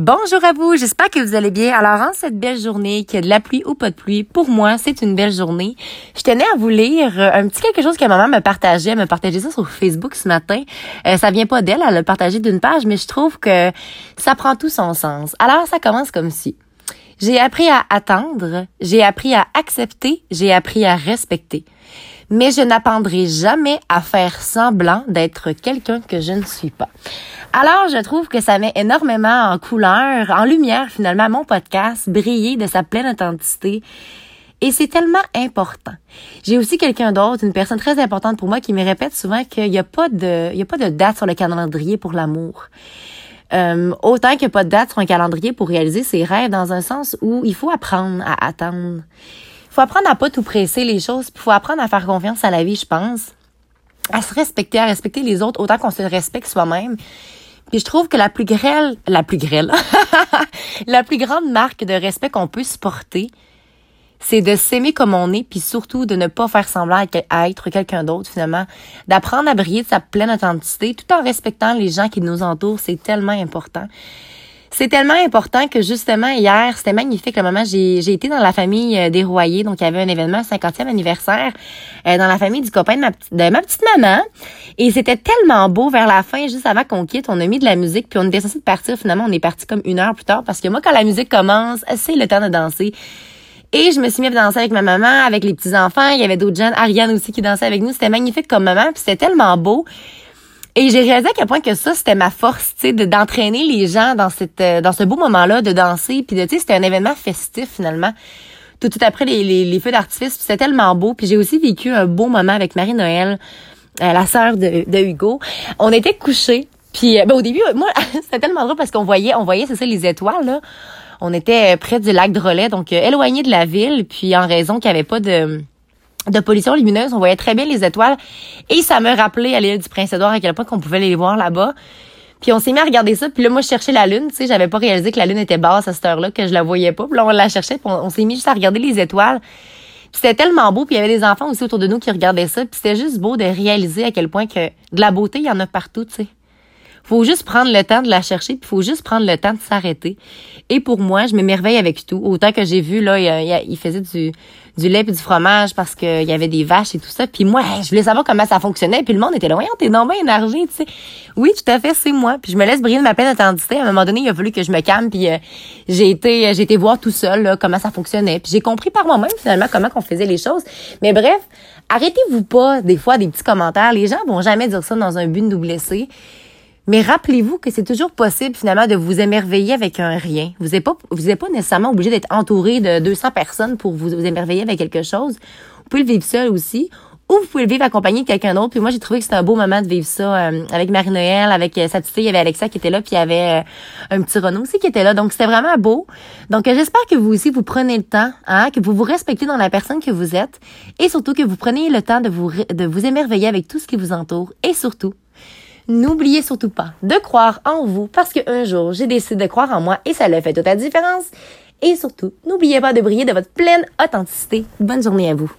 Bonjour à vous, j'espère que vous allez bien. Alors, en cette belle journée, qu'il y a de la pluie ou pas de pluie, pour moi, c'est une belle journée. Je tenais à vous lire euh, un petit quelque chose que maman me partageait. Me partageait ça sur Facebook ce matin. Euh, ça vient pas d'elle, elle l'a partagé d'une page, mais je trouve que ça prend tout son sens. Alors, ça commence comme si. J'ai appris à attendre, j'ai appris à accepter, j'ai appris à respecter. Mais je n'apprendrai jamais à faire semblant d'être quelqu'un que je ne suis pas. Alors, je trouve que ça met énormément en couleur, en lumière finalement mon podcast, briller de sa pleine authenticité. Et c'est tellement important. J'ai aussi quelqu'un d'autre, une personne très importante pour moi, qui me répète souvent qu'il n'y a pas de, a pas de date sur le calendrier pour l'amour. Euh, autant qu'il n'y a pas de date sur un calendrier pour réaliser ses rêves, dans un sens où il faut apprendre à attendre. Il faut apprendre à pas tout presser les choses, il faut apprendre à faire confiance à la vie, je pense. À se respecter, à respecter les autres autant qu'on se respecte soi-même. Puis je trouve que la plus grêle, la plus grêle, la plus grande marque de respect qu'on peut se porter, c'est de s'aimer comme on est, puis surtout de ne pas faire semblant à être quelqu'un d'autre finalement, d'apprendre à briller de sa pleine authenticité, tout en respectant les gens qui nous entourent, c'est tellement important. C'est tellement important que justement hier, c'était magnifique le moment. J'ai, été dans la famille euh, des Royers, donc il y avait un événement 50e anniversaire euh, dans la famille du copain de ma, de ma petite maman. Et c'était tellement beau vers la fin, juste avant qu'on quitte, on a mis de la musique, puis on était censé partir. Finalement, on est parti comme une heure plus tard parce que moi, quand la musique commence, c'est le temps de danser. Et je me suis mis à danser avec ma maman, avec les petits enfants. Il y avait d'autres jeunes, Ariane aussi qui dansait avec nous. C'était magnifique comme moment, puis c'était tellement beau. Et j'ai réalisé à quel point que ça, c'était ma force, tu sais, d'entraîner les gens dans cette, euh, dans ce beau moment-là, de danser, puis de, tu sais, c'était un événement festif finalement. Tout, tout après les, les, feux d'artifice, c'était tellement beau. Puis j'ai aussi vécu un beau moment avec Marie-Noël, euh, la sœur de, de Hugo. On était couchés, puis euh, ben, au début, moi, c'était tellement drôle parce qu'on voyait, on voyait, c'est ça, les étoiles là. On était près du lac Drolet, donc éloigné de la ville, puis en raison qu'il n'y avait pas de de pollution lumineuse. On voyait très bien les étoiles. Et ça me rappelait à l'île du Prince-Édouard à quel point qu'on pouvait les voir là-bas. Puis on s'est mis à regarder ça. Puis là, moi, je cherchais la lune. Tu sais, j'avais pas réalisé que la lune était basse à cette heure-là, que je la voyais pas. Puis là, on la cherchait. Puis on, s'est mis juste à regarder les étoiles. Puis c'était tellement beau. Puis il y avait des enfants aussi autour de nous qui regardaient ça. Puis c'était juste beau de réaliser à quel point que de la beauté, il y en a partout, tu sais faut juste prendre le temps de la chercher, puis faut juste prendre le temps de s'arrêter. Et pour moi, je m'émerveille avec tout. Autant que j'ai vu là, il, faisait du du lait et du fromage parce qu'il y avait des vaches et tout ça. Puis moi, je voulais savoir comment ça fonctionnait. Puis le monde était là, voyons, t'es non énergie, tu sais. Oui, tout à fait, c'est moi. Puis je me laisse briller de ma pleine authenticité. À un moment donné, il a fallu que je me calme. Puis euh, j'ai été, j'ai été voir tout seul comment ça fonctionnait. Puis j'ai compris par moi-même finalement comment qu'on faisait les choses. Mais bref, arrêtez-vous pas des fois des petits commentaires. Les gens vont jamais dire ça dans un but de nous blesser. Mais rappelez-vous que c'est toujours possible finalement de vous émerveiller avec un rien. Vous n'êtes pas, vous n'êtes pas nécessairement obligé d'être entouré de 200 personnes pour vous, émerveiller avec quelque chose. Vous pouvez le vivre seul aussi. Ou vous pouvez le vivre accompagné de quelqu'un d'autre. Puis moi, j'ai trouvé que c'était un beau moment de vivre ça euh, avec Marie-Noël, avec euh, sa petite fille, il y avait Alexa qui était là, puis il y avait euh, un petit Renaud aussi qui était là. Donc, c'était vraiment beau. Donc, j'espère que vous aussi, vous prenez le temps, hein, que vous vous respectez dans la personne que vous êtes et surtout que vous preniez le temps de vous, de vous émerveiller avec tout ce qui vous entoure et surtout, N'oubliez surtout pas de croire en vous parce qu'un jour, j'ai décidé de croire en moi et ça l'a fait toute la différence. Et surtout, n'oubliez pas de briller de votre pleine authenticité. Bonne journée à vous.